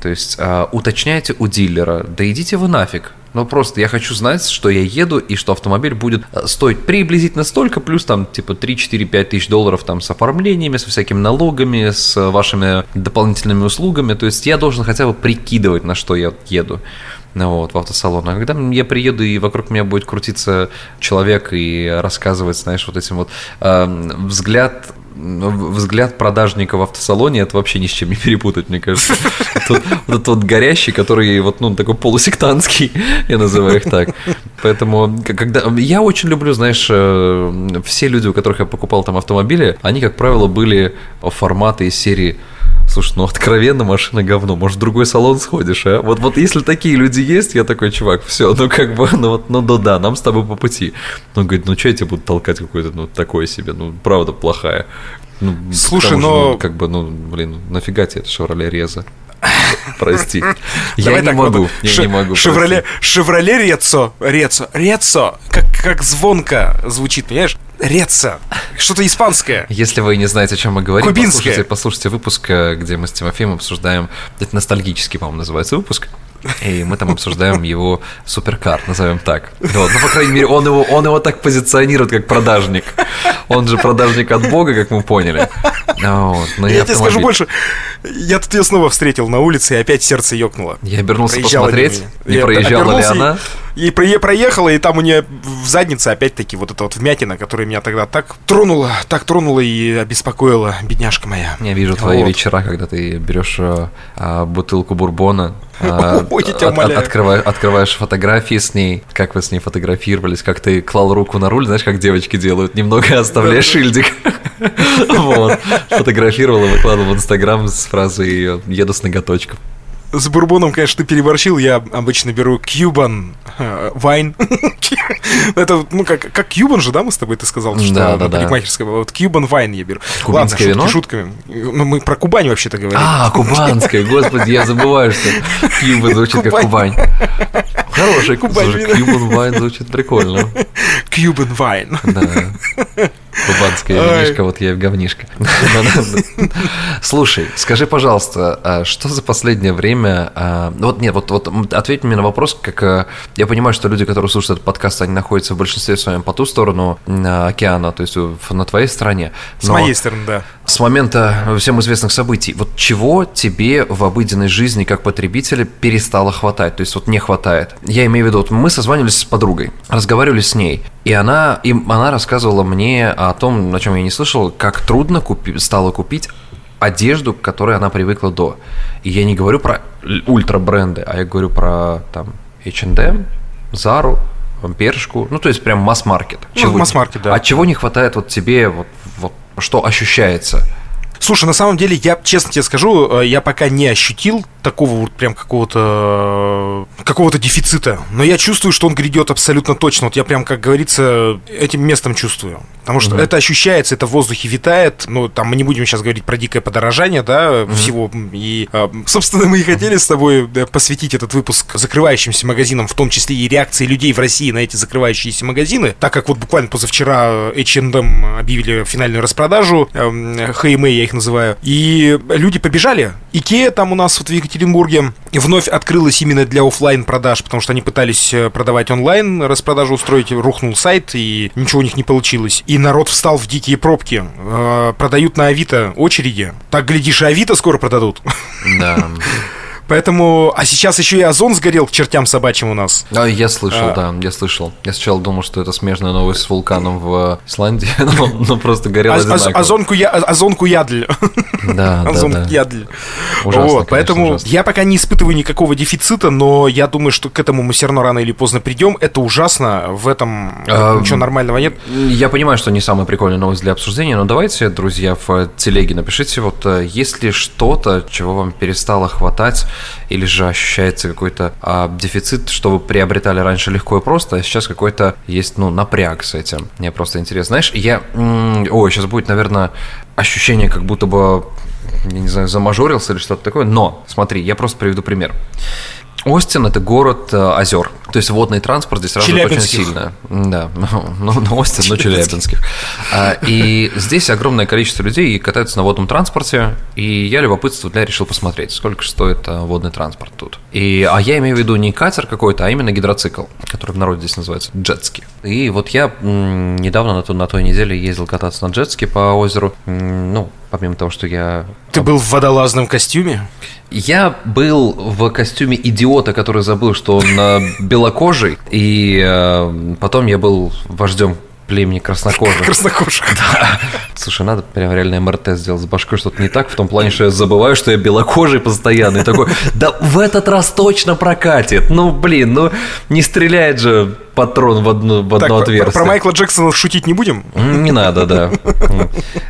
S1: то есть э, уточняйте у дилера, да идите вы нафиг. Ну просто я хочу знать, что я еду и что автомобиль будет э, стоить приблизительно столько, плюс там типа 3-4-5 тысяч долларов там с оформлениями, со всякими налогами, с вашими дополнительными услугами. То есть я должен хотя бы прикидывать, на что я еду ну, вот, в автосалон. А когда я приеду, и вокруг меня будет крутиться человек и рассказывать, знаешь, вот этим вот э, взгляд взгляд продажника в автосалоне это вообще ни с чем не перепутать, мне кажется. Тут, вот этот вот горящий, который вот, ну, такой полусектантский, я называю их так. Поэтому, когда... Я очень люблю, знаешь, э, все люди, у которых я покупал там автомобили, они, как правило, были форматы из серии Слушай, ну откровенно машина говно. Может, в другой салон сходишь, а? Вот, вот если такие люди есть, я такой, чувак, все, ну как бы, ну вот, ну да, да, нам с тобой по пути. Он говорит, ну что я тебе буду толкать какое-то, ну, такое себе, ну, правда плохая. Ну,
S2: Слушай, но...
S1: ну, как бы, ну, блин, нафига тебе это Шевроле Реза? Прости. Я не могу, я не могу.
S2: Шевроле, Шевроле Рецо, Рецо, Рецо, как, как звонко звучит, понимаешь? Реца. Что-то испанское.
S1: Если вы не знаете, о чем мы говорим, послушайте, послушайте выпуск, э, где мы с Тимофеем обсуждаем... Это ностальгический, по-моему, называется выпуск. И мы там обсуждаем его суперкар, назовем так. Вот. Ну, по крайней мере, он его, он его так позиционирует, как продажник. Он же продажник от Бога, как мы поняли.
S2: Вот. Но я тебе скажу больше. Я тут ее снова встретил на улице, и опять сердце ёкнуло.
S1: Я обернулся Проезжала посмотреть, не проезжала ли она.
S2: И, и проехала, и там у нее в заднице опять-таки вот эта вот вмятина, которая меня тогда так тронула, так тронула и обеспокоила, бедняжка моя.
S1: Я вижу твои вот. вечера, когда ты берешь а, а, бутылку бурбона, а, Ой, от, от, открываешь, открываешь фотографии с ней, как вы с ней фотографировались, как ты клал руку на руль, знаешь, как девочки делают, немного оставляешь шильдик. Вот. Фотографировал и выкладывал в Инстаграм с фразой «еду с ноготочком».
S2: С бурбоном, конечно, ты переборщил. Я обычно беру Cuban вайн. Это, ну, как, как Кьюбан же, да, мы с тобой ты сказал, что да, да, парикмахерская была. Вот Cuban вайн я беру.
S1: Кубинское
S2: Ладно, шутки вино? шутками. Ну, мы про Кубань вообще-то говорим.
S1: А, кубанское, господи, я забываю, что Кьюбан звучит как Кубань. Хороший Кубань. Cuban вайн звучит прикольно.
S2: Cuban вайн.
S1: Да. Кубанская винишка, вот я говнишка. Слушай, скажи, пожалуйста, а что за последнее время... А, вот нет, вот, вот ответь мне на вопрос, как... Э, я понимаю, что люди, которые слушают этот подкаст, они находятся в большинстве своем по ту сторону океана, то есть на твоей стороне.
S2: С моей стороны, да.
S1: С момента всем известных событий, вот чего тебе в обыденной жизни как потребителя перестало хватать, то есть вот не хватает? Я имею в виду, вот мы созванивались с подругой, разговаривали с ней, и она, и она рассказывала мне о том, о чем я не слышал, как трудно купи, стало купить одежду, к которой она привыкла до. И я не говорю про ультра бренды, а я говорю про там H&M, Zara, Бершку, ну то есть прям масс-маркет.
S2: Ну, масс-маркет, да.
S1: А чего не хватает вот тебе, вот, вот что ощущается?
S2: Слушай, на самом деле, я честно тебе скажу, э, я пока не ощутил такого вот прям какого-то какого-то дефицита. Но я чувствую, что он грядет абсолютно точно. Вот я прям, как говорится, этим местом чувствую. Потому что mm-hmm. это ощущается, это в воздухе витает. Ну, там мы не будем сейчас говорить про дикое подорожание, да, mm-hmm. всего. И, а, собственно, мы и хотели с тобой посвятить этот выпуск закрывающимся магазинам, в том числе и реакции людей в России на эти закрывающиеся магазины. Так как вот буквально позавчера H&M объявили финальную распродажу, H&M я их называю, и люди побежали. Икея там у нас вот в Екатеринбурге вновь открылась именно для офлайн продаж, потому что они пытались э, продавать онлайн, распродажу устроить, рухнул сайт, и ничего у них не получилось. И народ встал в дикие пробки. Э, продают на Авито очереди. Так, глядишь, и Авито скоро продадут.
S1: Да.
S2: Поэтому, а сейчас еще и Озон сгорел к чертям собачьим у нас.
S1: А, я слышал, а... да, я слышал. Я сначала думал, что это смежная новость с вулканом в Исландии, но, но просто горел а, одинаково.
S2: Озонку, я, озонку ядль.
S1: Да, да, да.
S2: ядль. Ужасно, вот, поэтому ужасно. я пока не испытываю никакого дефицита, но я думаю, что к этому мы все равно рано или поздно придем. Это ужасно, в этом а, ничего нормального нет.
S1: Я понимаю, что не самая прикольная новость для обсуждения, но давайте, друзья, в телеге напишите, вот э, есть ли что-то, чего вам перестало хватать, или же ощущается какой-то а, дефицит, что вы приобретали раньше легко и просто, а сейчас какой-то есть, ну, напряг с этим. Мне просто интересно. Знаешь, я... Ой, сейчас будет, наверное, ощущение, как будто бы я не знаю, замажорился или что-то такое. Но, смотри, я просто приведу пример. Остин – это город э, озер. То есть водный транспорт здесь развит очень сильно. Да, ну, ну Остин, но Челябинских. А, и здесь огромное количество людей катаются на водном транспорте, и я любопытство для решил посмотреть, сколько стоит э, водный транспорт тут. И, а я имею в виду не катер какой-то, а именно гидроцикл, который в народе здесь называется джетски. И вот я недавно на, той, на той неделе ездил кататься на джетски по озеру. Ну, помимо того, что я...
S2: Ты был в водолазном костюме?
S1: Я был в костюме идиота, который забыл, что он белокожий, и э, потом я был вождем племени краснокожих.
S2: Краснокожих.
S1: Да. Слушай, надо прям реально МРТ сделать с башкой, что-то не так, в том плане, что я забываю, что я белокожий постоянно. И такой, да в этот раз точно прокатит. Ну, блин, ну не стреляет же патрон в одно, в одно так, отверстие.
S2: Про Майкла Джексона шутить не будем?
S1: Не надо, да.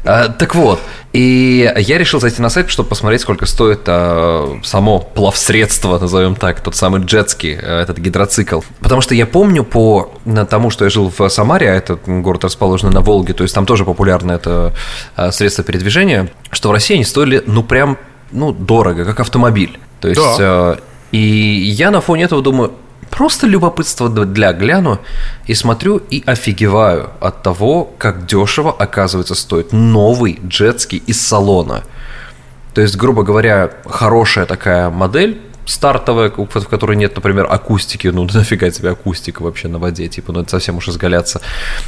S1: А, так вот, и я решил зайти на сайт, чтобы посмотреть, сколько стоит а, само плавсредство, назовем так, тот самый джетский, а, этот гидроцикл. Потому что я помню по тому, что я жил в Самаре, а это город расположенный на Волге, то есть там тоже популярно это а, средство передвижения, что в России они стоили, ну, прям, ну, дорого, как автомобиль. То есть... Да. А, и я на фоне этого думаю, Просто любопытство для гляну и смотрю и офигеваю от того, как дешево, оказывается, стоит новый джетский из салона. То есть, грубо говоря, хорошая такая модель, стартовая, в которой нет, например, акустики, ну нафига тебе акустика вообще на воде, типа, ну это совсем уж изгаляться,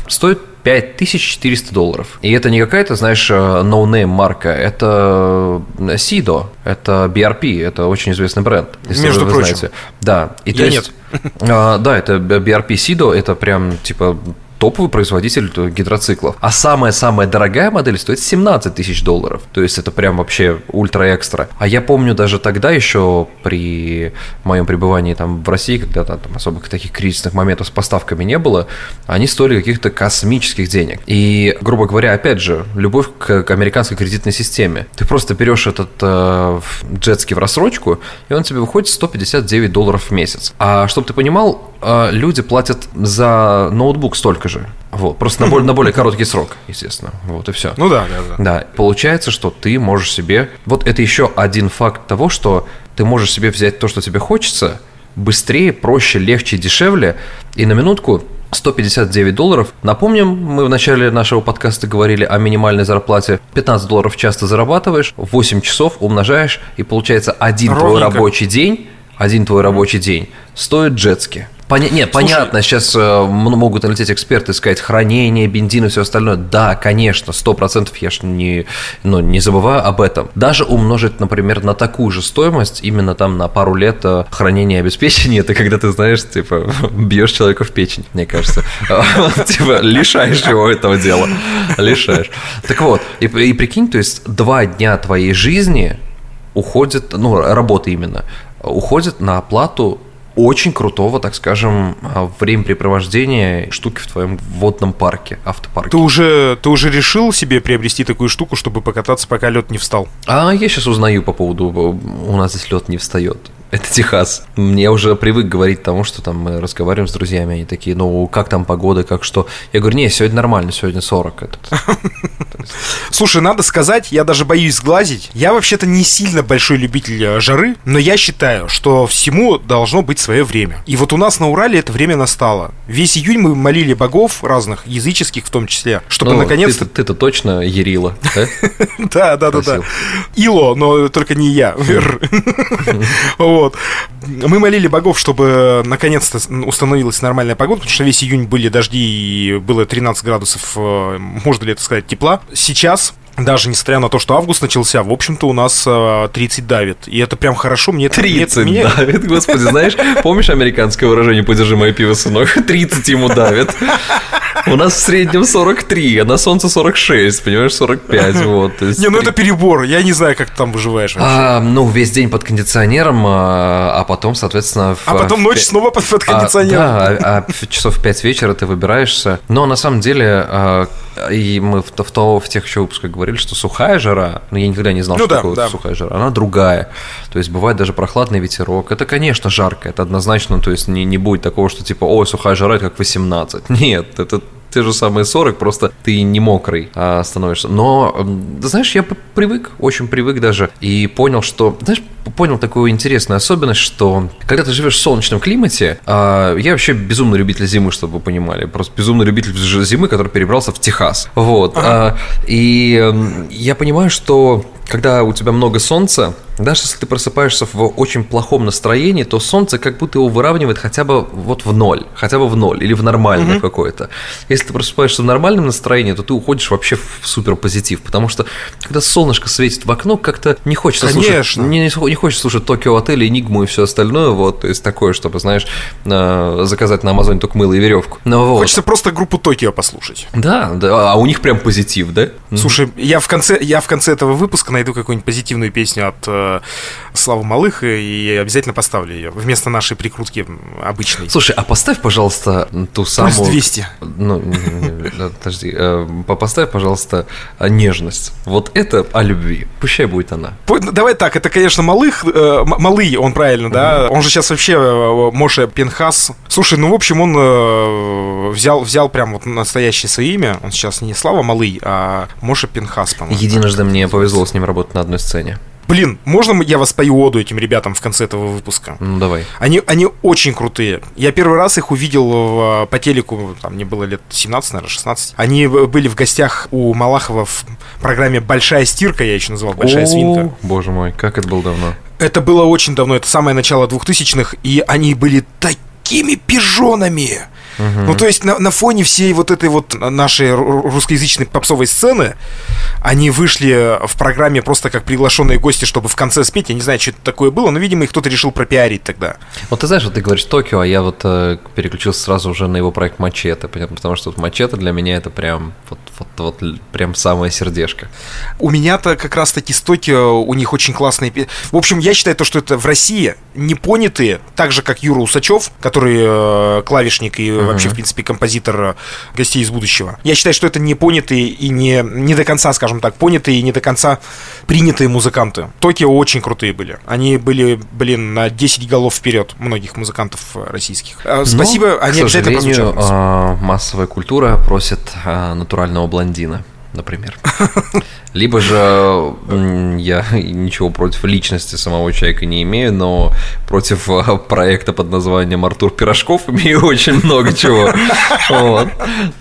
S1: стоит 5400 долларов. И это не какая-то, знаешь, э, no-name марка, это Sido, это BRP, это очень известный бренд.
S2: Если Между вы прочим. Знаете.
S1: Да. И Я то есть, нет. А, да, это BRP Sido, это прям, типа, топовый производитель гидроциклов. А самая-самая дорогая модель стоит 17 тысяч долларов. То есть это прям вообще ультра-экстра. А я помню даже тогда еще при моем пребывании там в России, когда там особых таких кризисных моментов с поставками не было, они стоили каких-то космических денег. И, грубо говоря, опять же, любовь к, к американской кредитной системе. Ты просто берешь этот э, джетский в рассрочку, и он тебе выходит 159 долларов в месяц. А чтобы ты понимал, э, люди платят за ноутбук столько же. Вот, просто на более, на более короткий срок, естественно. Вот и все.
S2: Ну да, да, да.
S1: Да, получается, что ты можешь себе... Вот это еще один факт того, что ты можешь себе взять то, что тебе хочется, быстрее, проще, легче, дешевле. И на минутку 159 долларов. Напомним, мы в начале нашего подкаста говорили о минимальной зарплате. 15 долларов часто зарабатываешь, 8 часов умножаешь, и получается один Ровненько. твой рабочий день, один твой рабочий день стоит джетски. Поня... Нет, Слушай, понятно, сейчас э, могут налететь эксперты и сказать хранение, бензин и все остальное. Да, конечно, сто процентов я ж не, ну, не забываю об этом. Даже умножить, например, на такую же стоимость, именно там на пару лет э, хранения и обеспечения, это когда ты, знаешь, типа, бьешь человека в печень, мне кажется. Типа, лишаешь его этого дела. Лишаешь. Так вот, и прикинь, то есть два дня твоей жизни уходит, ну, работы именно, уходит на оплату очень крутого, так скажем, а, времяпрепровождения штуки в твоем водном парке, автопарке.
S2: Ты уже, ты уже решил себе приобрести такую штуку, чтобы покататься, пока лед не встал?
S1: А я сейчас узнаю по поводу, у нас здесь лед не встает это Техас. Мне уже привык говорить тому, что там мы разговариваем с друзьями, они такие, ну, как там погода, как что. Я говорю, не, сегодня нормально, сегодня 40. Этот.
S2: Слушай, надо сказать, я даже боюсь сглазить. Я вообще-то не сильно большой любитель э, жары, но я считаю, что всему должно быть свое время. И вот у нас на Урале это время настало. Весь июнь мы молили богов разных, языческих в том числе, чтобы ну, наконец...
S1: Ты, ты-то точно Ерила,
S2: да? Да, да, да, Ило, но только не я. Вот. Вот. Мы молили богов, чтобы наконец-то установилась нормальная погода, потому что весь июнь были дожди и было 13 градусов, э, можно ли это сказать, тепла. Сейчас даже несмотря на то, что август начался, в общем-то, у нас э, 30 давит. И это прям хорошо. Мне это- мне это-
S1: 30
S2: мне-
S1: давит, господи, знаешь, помнишь американское выражение «подержи мое пиво, сынок»? 30 ему давит. У нас в среднем 43, а на солнце 46, понимаешь, 45, вот.
S2: Не, ну это перебор. Я не знаю, как ты там выживаешь вообще.
S1: А, ну, весь день под кондиционером, а, а потом, соответственно... в-
S2: А потом
S1: в
S2: ночь
S1: пя-
S2: снова под, под
S1: А,
S2: кондиционером.
S1: да, а, а часов в 5 вечера ты выбираешься. Но на самом деле, а, и мы в, в, то, в тех еще выпусках говорили, что сухая жара, но я никогда не знал,
S2: Ну
S1: что
S2: да,
S1: такое
S2: да.
S1: сухая жара, она другая. То есть бывает даже прохладный ветерок. Это, конечно, жарко, это однозначно, то есть не, не будет такого, что типа, ой, сухая жара, это как 18. Нет, это те же самые 40, просто ты не мокрый а, становишься. Но, знаешь, я привык, очень привык даже, и понял, что, знаешь, понял такую интересную особенность, что когда ты живешь в солнечном климате, а, я вообще безумный любитель зимы, чтобы вы понимали, просто безумный любитель зимы, который перебрался в Техас. Вот. а, и я понимаю, что когда у тебя много солнца, даже если ты просыпаешься в очень плохом настроении, то солнце как будто его выравнивает хотя бы вот в ноль, хотя бы в ноль или в нормальное какое-то. Если ты просыпаешься в нормальном настроении, то ты уходишь вообще в супер позитив, потому что когда солнышко светит в окно, как-то не хочется
S2: Конечно.
S1: слушать, не, не хочется слушать Токио Отель, Энигму и все остальное, вот, то есть такое, чтобы, знаешь, э, заказать на Амазоне только мыло и веревку. Ну, вот.
S2: Хочется просто группу Токио послушать.
S1: Да, да, а у них прям позитив, да?
S2: Слушай, я в конце, я в конце этого выпуска найду какую-нибудь позитивную песню от э, Славы Малых и обязательно поставлю ее вместо нашей прикрутки обычной.
S1: Слушай, а поставь, пожалуйста, ту самую...
S2: 200.
S1: Ну, подожди. э, по- Поставь, пожалуйста, э, нежность. Вот это о любви. Пущай будет она.
S2: Ну, Давай так, это, конечно, Малых, э, Малый, он правильно, да? Он же сейчас вообще э, Моше Пенхас. Слушай, ну, в общем, он э, взял, взял прям вот настоящее свое имя. Он сейчас не Слава Малый, а Моше Пенхас, по-моему.
S1: Единожды мне повезло с ним работать на одной сцене.
S2: Блин, можно я вас пою оду этим ребятам в конце этого выпуска?
S1: Ну, давай.
S2: Они, они очень крутые. Я первый раз их увидел в, по телеку, там мне было лет 17, наверное, 16. Они были в гостях у Малахова в программе «Большая стирка», я еще называл «Большая
S1: О,
S2: свинка».
S1: Боже мой, как это было давно.
S2: Это было очень давно, это самое начало 2000-х, и они были такими пижонами. Ну, то есть на, на фоне всей вот этой вот нашей ру- русскоязычной попсовой сцены, они вышли в программе просто как приглашенные гости, чтобы в конце спеть. Я не знаю, что это такое было, но, видимо, их кто-то решил пропиарить тогда.
S1: Вот ты знаешь, вот ты говоришь Токио, а я вот э, переключился сразу уже на его проект Мачете, потому что вот Мачете для меня это прям вот, вот, вот прям самое сердечко.
S2: У меня-то как раз-таки с Токио, у них очень классные... В общем, я считаю то, что это в России непонятые, так же, как Юра Усачев, который э, клавишник и вообще, в принципе, композитор э, «Гостей из будущего». Я считаю, что это непонятые и не, не до конца, скажем так, понятые и не до конца принятые музыканты. Токио очень крутые были. Они были, блин, на 10 голов вперед многих музыкантов э, российских. Э, Спасибо,
S1: Но,
S2: они
S1: к
S2: обязательно прозвучат.
S1: а, массовая культура просит а, натурального блондина, например. Либо же я ничего против личности самого человека не имею, но против а, проекта под названием Артур Пирожков имею очень много чего.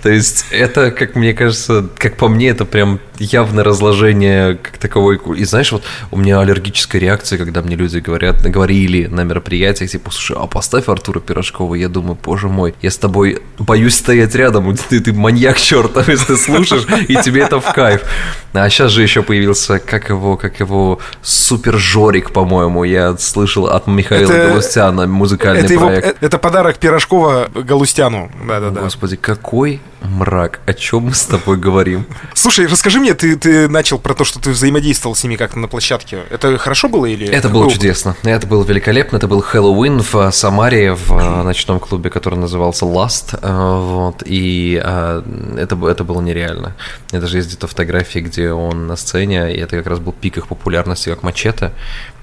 S1: То есть это, как мне кажется, как по мне, это прям явное разложение как таковой. И знаешь, вот у меня аллергическая реакция, когда мне люди говорят, говорили на мероприятиях, типа, слушай, а поставь Артура Пирожкова. Я думаю, боже мой, я с тобой боюсь стоять рядом, ты, ты маньяк чертов, если ты слушаешь, и тебе это в кайф. А сейчас же еще появился, как его, как его, Супер Жорик, по-моему, я слышал от Михаила
S2: Это-
S1: Галустяна музыкальный
S2: Это, его,
S1: проект.
S2: э, это подарок Пирожкова Галустяну. Да-да-да.
S1: Господи, какой мрак, о чем мы с тобой говорим?
S2: Слушай, расскажи мне, ты, ты начал про то, что ты взаимодействовал с ними как-то на площадке. Это хорошо было или...
S1: Это было
S2: опыт?
S1: чудесно. Это было великолепно. Это был Хэллоуин в э, Самаре, в э, ночном клубе, который назывался Last. э, Вот. И это, это было нереально. Я даже есть где-то фотографии, где он на сцене, и это как раз был пик их популярности, как мачете.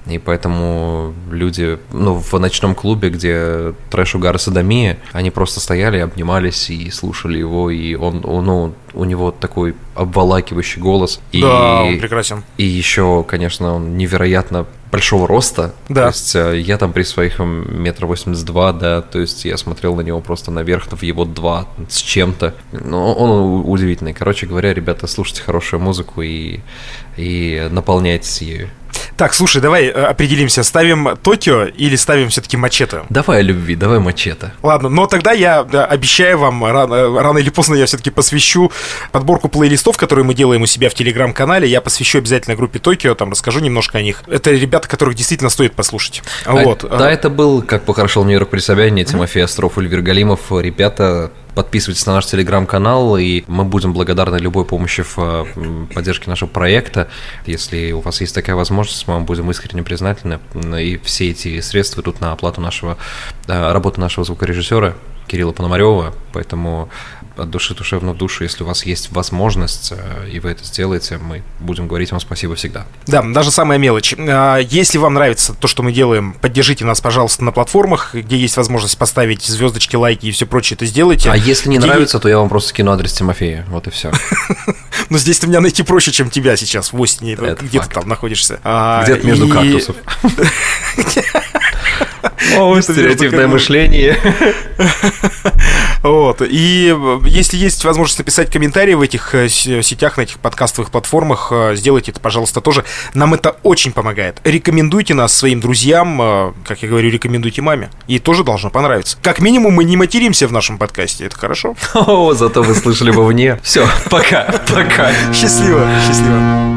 S1: И поэтому люди, ну, в ночном клубе, где трэш, угар садомия, они просто стояли, обнимались и слушали его, и он, он, ну, у него такой обволакивающий голос. И,
S2: Да, он прекрасен.
S1: и еще, конечно, он невероятно большого роста.
S2: Да.
S1: То есть э, я там при своих метр восемьдесят два, да, то есть я смотрел на него просто наверх, в его два с чем-то. Но он у- удивительный. Короче говоря, ребята, слушайте хорошую музыку и, и наполняйтесь ею.
S3: Так, слушай, давай э, определимся, ставим Токио или ставим все-таки Мачете?
S1: Давай о любви, давай Мачете.
S3: Ладно, но тогда я да, обещаю вам, рано, рано или поздно я все-таки посвящу подборку плейлистов, которые мы делаем у себя в Телеграм-канале. Я посвящу обязательно группе Токио, там расскажу немножко о них. Это ребята, которых действительно стоит послушать.
S1: А, вот. Да, это был, как похорошел Нью-Йорк при Собянине, Тимофей Остров, Ульвер Галимов. Ребята Подписывайтесь на наш телеграм-канал, и мы будем благодарны любой помощи в э, поддержке нашего проекта. Если у вас есть такая возможность, мы вам будем искренне признательны. И все эти средства идут на оплату нашего, э, работы нашего звукорежиссера Кирилла Пономарева, поэтому от души душевно в душу, если у вас есть возможность, э, и вы это сделаете, мы будем говорить вам спасибо всегда.
S3: Да, даже самая мелочь. А, если вам нравится то, что мы делаем, поддержите нас, пожалуйста, на платформах, где есть возможность поставить звездочки, лайки и все прочее, это сделайте.
S1: А если не где... нравится, то я вам просто скину адрес Тимофея, вот и все.
S3: Но здесь ты меня найти проще, чем тебя сейчас в Остине, где ты там находишься.
S1: А, Где-то между кактусов. Стереотипное мышление.
S3: Вот. И если есть возможность написать комментарии в этих э, сетях, на этих подкастовых платформах, э, сделайте это, пожалуйста, тоже. Нам это очень помогает. Рекомендуйте нас своим друзьям, э, как я говорю, рекомендуйте маме. Ей тоже должно понравиться. Как минимум, мы не материмся в нашем подкасте. Это хорошо?
S1: О, зато вы слышали вовне. Все, пока, пока.
S3: Счастливо, счастливо.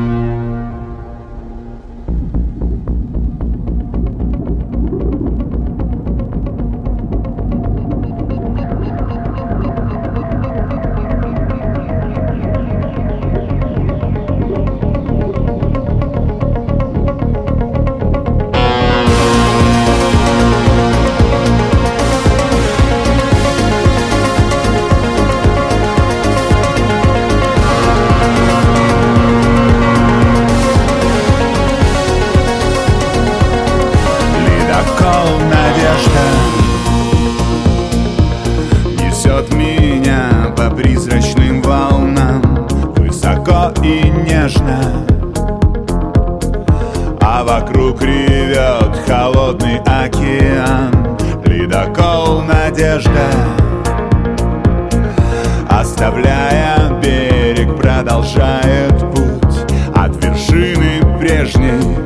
S3: надежда Оставляя берег, продолжает путь От вершины прежней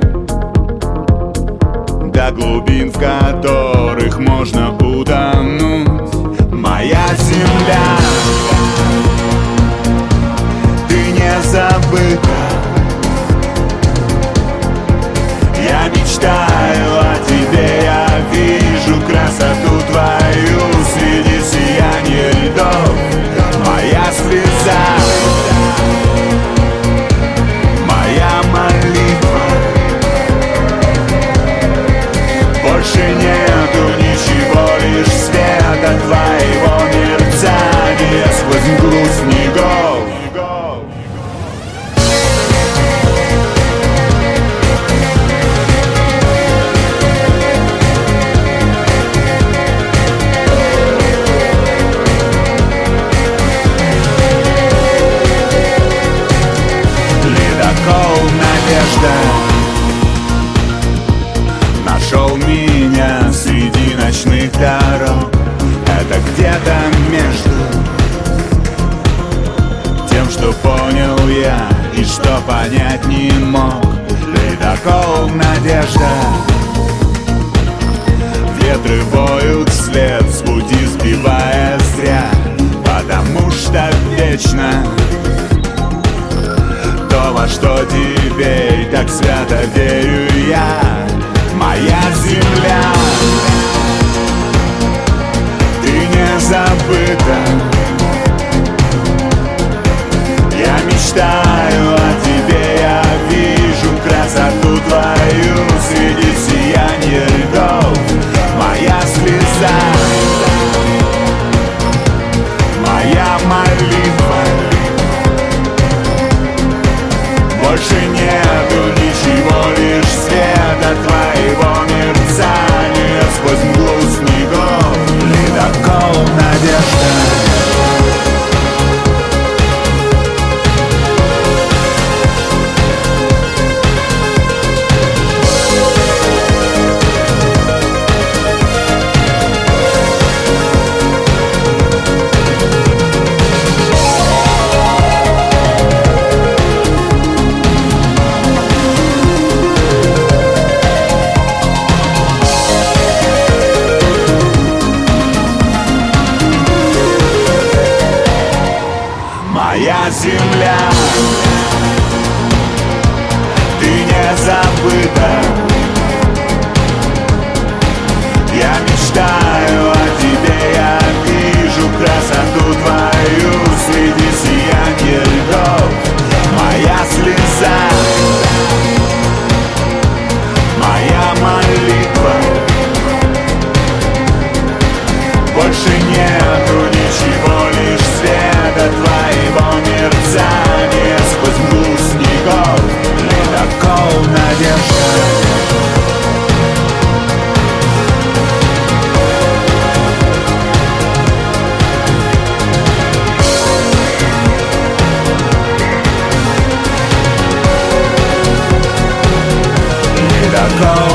S3: До глубин, в которых можно утонуть. Моя земля Ты не забыта. Я мечтаю о тебе I got отрывают след с пути сбивая зря Потому что вечно То, во что теперь так свято верю я Моя земля. Ты не забыта. Я мечтаю о тебе, я вижу красоту твою Среди сияния сердца Моя молитва. Больше нету ничего, лишь света твоего. Ты не забыта. Я мечтаю. call